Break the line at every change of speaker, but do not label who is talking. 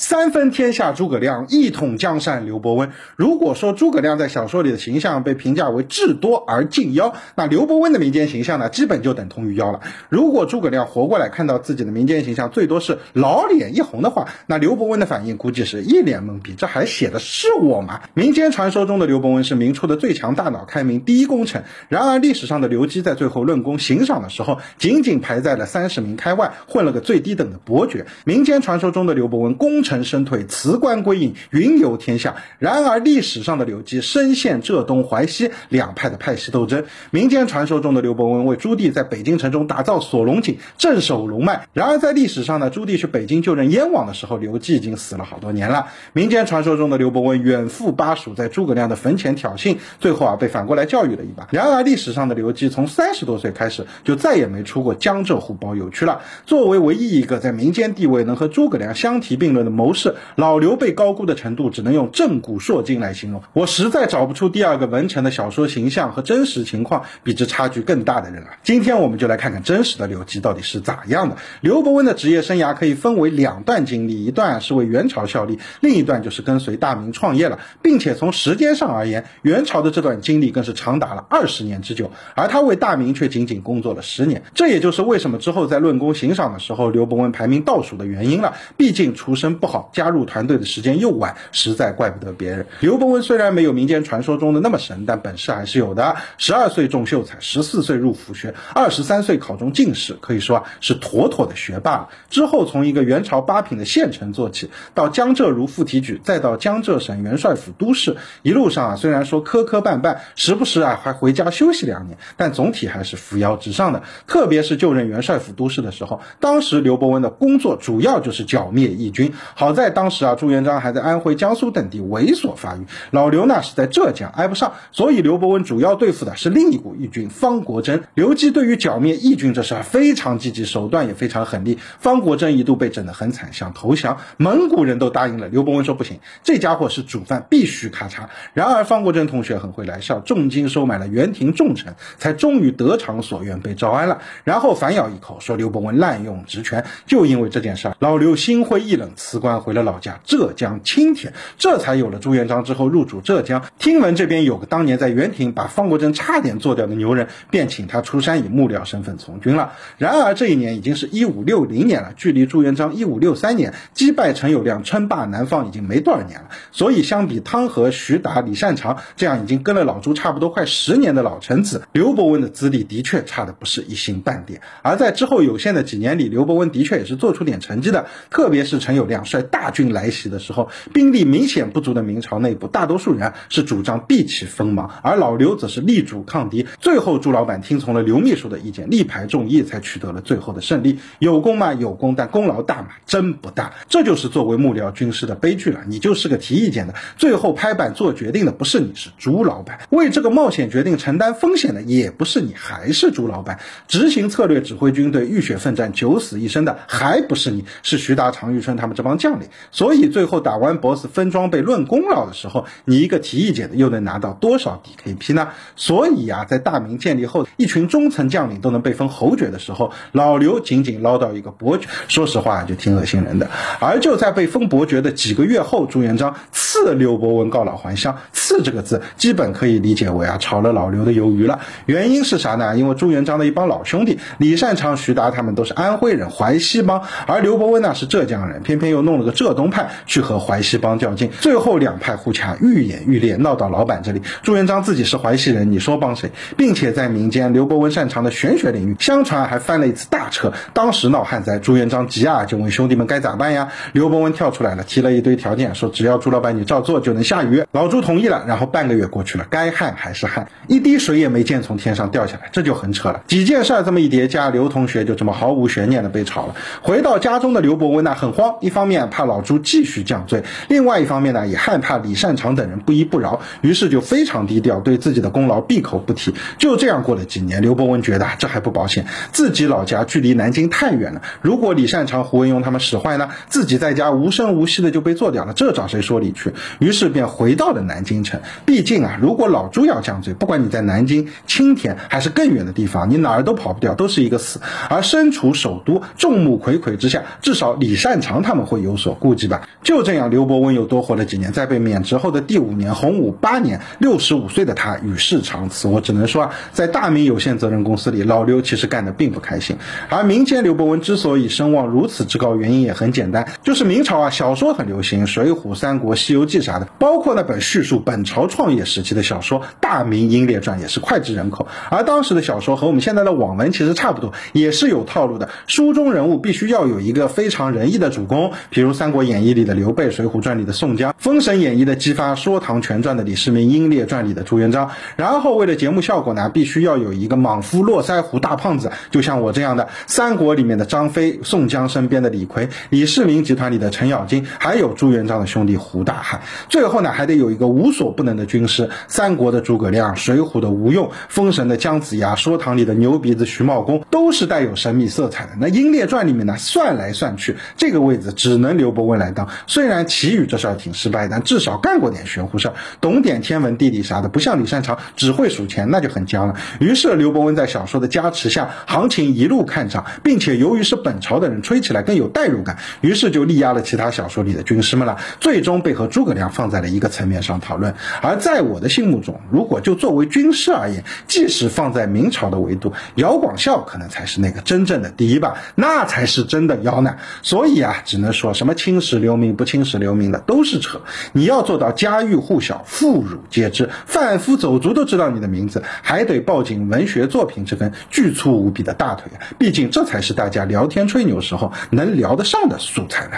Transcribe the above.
三分天下诸葛亮，一统江山刘伯温。如果说诸葛亮在小说里的形象被评价为智多而近妖，那刘伯温的民间形象呢，基本就等同于妖了。如果诸葛亮活过来看到自己的民间形象最多是老脸一红的话，那刘伯温的反应估计是一脸懵逼。这还写的是我吗？民间传说中的刘伯温是明初的最强大脑，开明第一功臣。然而历史上的刘基在最后论功行赏的时候，仅仅排在了三十名开外，混了个最低等的伯爵。民间传说中的刘伯温功成。臣身退，辞官归隐，云游天下。然而历史上的刘基深陷浙东淮西两派的派系斗争。民间传说中的刘伯温为朱棣在北京城中打造锁龙井，镇守龙脉。然而在历史上呢，朱棣去北京就任燕王的时候，刘基已经死了好多年了。民间传说中的刘伯温远赴巴蜀，在诸葛亮的坟前挑衅，最后啊被反过来教育了一把。然而历史上的刘基从三十多岁开始就再也没出过江浙沪包邮区了。作为唯一一个在民间地位能和诸葛亮相提并论的。谋士老刘被高估的程度，只能用震古烁今来形容。我实在找不出第二个文臣的小说形象和真实情况比这差距更大的人了。今天我们就来看看真实的刘基到底是咋样的。刘伯温的职业生涯可以分为两段经历，一段是为元朝效力，另一段就是跟随大明创业了，并且从时间上而言，元朝的这段经历更是长达了二十年之久，而他为大明却仅仅工作了十年。这也就是为什么之后在论功行赏的时候，刘伯温排名倒数的原因了。毕竟出身不。好，加入团队的时间又晚，实在怪不得别人。刘伯温虽然没有民间传说中的那么神，但本事还是有的。十二岁中秀才，十四岁入府学，二十三岁考中进士，可以说啊是妥妥的学霸了。之后从一个元朝八品的县丞做起，到江浙如副提举，再到江浙省元帅府都事，一路上啊虽然说磕磕绊绊，时不时啊还回家休息两年，但总体还是扶摇直上的。特别是就任元帅府都事的时候，当时刘伯温的工作主要就是剿灭义军。好在当时啊，朱元璋还在安徽、江苏等地猥琐发育，老刘呢是在浙江挨不上，所以刘伯温主要对付的是另一股义军方国珍。刘基对于剿灭义军这事非常积极，手段也非常狠厉。方国珍一度被整得很惨，想投降，蒙古人都答应了。刘伯温说不行，这家伙是主犯，必须咔嚓。然而方国珍同学很会来笑，重金收买了元廷重臣，才终于得偿所愿被招安了。然后反咬一口说刘伯温滥用职权，就因为这件事，老刘心灰意冷，辞官。回了老家浙江青田，这才有了朱元璋之后入主浙江。听闻这边有个当年在元廷把方国珍差点做掉的牛人，便请他出山以幕僚身份从军了。然而这一年已经是一五六零年了，距离朱元璋一五六三年击败陈友谅称霸南方已经没多少年了。所以相比汤和、徐达、李善长这样已经跟了老朱差不多快十年的老臣子，刘伯温的资历的确差的不是一星半点。而在之后有限的几年里，刘伯温的确也是做出点成绩的，特别是陈友谅率。大军来袭的时候，兵力明显不足的明朝内部，大多数人是主张避其锋芒，而老刘则是力主抗敌。最后，朱老板听从了刘秘书的意见，力排众议，才取得了最后的胜利。有功嘛？有功，但功劳大嘛？真不大。这就是作为幕僚军师的悲剧了。你就是个提意见的，最后拍板做决定的不是你，是朱老板。为这个冒险决定承担风险的也不是你，还是朱老板。执行策略、指挥军队、浴血奋战、九死一生的还不是你，是徐达、常遇春他们这帮将领。所以最后打完 BOSS 分装备论功劳的时候，你一个提意见的又能拿到多少 DKP 呢？所以呀，在大明建立后，一群中层将领都能被封侯爵的时候，老刘仅仅捞到一个伯爵，说实话就挺恶心人的。而就在被封伯爵的几个月后，朱元璋赐刘伯温告老还乡。赐这个字基本可以理解为啊炒了老刘的鱿鱼了。原因是啥呢？因为朱元璋的一帮老兄弟李善长、徐达他们都是安徽人，淮西帮，而刘伯温呢是浙江人，偏偏又弄弄了个。浙东派去和淮西帮较劲，最后两派互掐，愈演愈烈，闹到老板这里。朱元璋自己是淮西人，你说帮谁？并且在民间，刘伯温擅长的玄学领域，相传还翻了一次大车。当时闹旱灾，朱元璋急啊，就问兄弟们该咋办呀？刘伯温跳出来了，提了一堆条件，说只要朱老板你照做，就能下雨。老朱同意了，然后半个月过去了，该旱还是旱，一滴水也没见从天上掉下来，这就很扯了。几件事这么一叠加，刘同学就这么毫无悬念的被炒了。回到家中的刘伯温呢，很慌，一方面怕。老朱继续降罪，另外一方面呢，也害怕李善长等人不依不饶，于是就非常低调，对自己的功劳闭口不提。就这样过了几年，刘伯温觉得这还不保险，自己老家距离南京太远了，如果李善长、胡文庸他们使坏呢，自己在家无声无息的就被做掉了，这找谁说理去？去，于是便回到了南京城。毕竟啊，如果老朱要降罪，不管你在南京、青田还是更远的地方，你哪儿都跑不掉，都是一个死。而身处首都，众目睽睽之下，至少李善长他们会有有所顾忌吧。就这样，刘伯温又多活了几年，在被免职后的第五年，洪武八年，六十五岁的他与世长辞。我只能说啊，在大明有限责任公司里，老刘其实干得并不开心。而民间刘伯温之所以声望如此之高，原因也很简单，就是明朝啊，小说很流行，《水浒》《三国》《西游记》啥的，包括那本叙述本朝创业时期的小说《大明英烈传》也是脍炙人口。而当时的小说和我们现在的网文其实差不多，也是有套路的。书中人物必须要有一个非常仁义的主公，比如《三国演义》里的刘备，《水浒传》里的宋江，《封神演义》的姬发，《说唐全传》的李世民，《英烈传》里的朱元璋。然后为了节目效果呢，必须要有一个莽夫络腮胡大胖子，就像我这样的。三国里面的张飞，宋江身边的李逵，李世民集团里的程咬金，还有朱元璋的兄弟胡大海。最后呢，还得有一个无所不能的军师。三国的诸葛亮，水浒的吴用，封神的姜子牙，说唐里的牛鼻子徐茂公，都是带有神秘色彩的。那英烈传里面呢，算来算去，这个位置只能刘伯温来当。虽然祁宇这事儿挺失败，但至少干过点玄乎事儿，懂点天文地理啥的，不像李善长只会数钱，那就很僵了。于是刘伯温在小说的加持下，行情一路看涨，并且由于是本朝的人，吹起来更有代入感，于是就力压了其他小说里的军师们了，最终被和诸葛亮放在了一个层面上讨论。而在我的心目中，如果就作为军师而言，即使放在明朝的维度，姚广孝可能才是那个真正的第一吧，那才是真的妖呢。所以啊，只能说什么青史留名不青史留名的都是扯。你要做到家喻户晓、妇孺皆知，贩夫走卒都知道你的名字，还得抱紧文学作品这根巨粗无比的大腿！毕竟这才是大家聊天吹牛时候能聊得上的素材呢。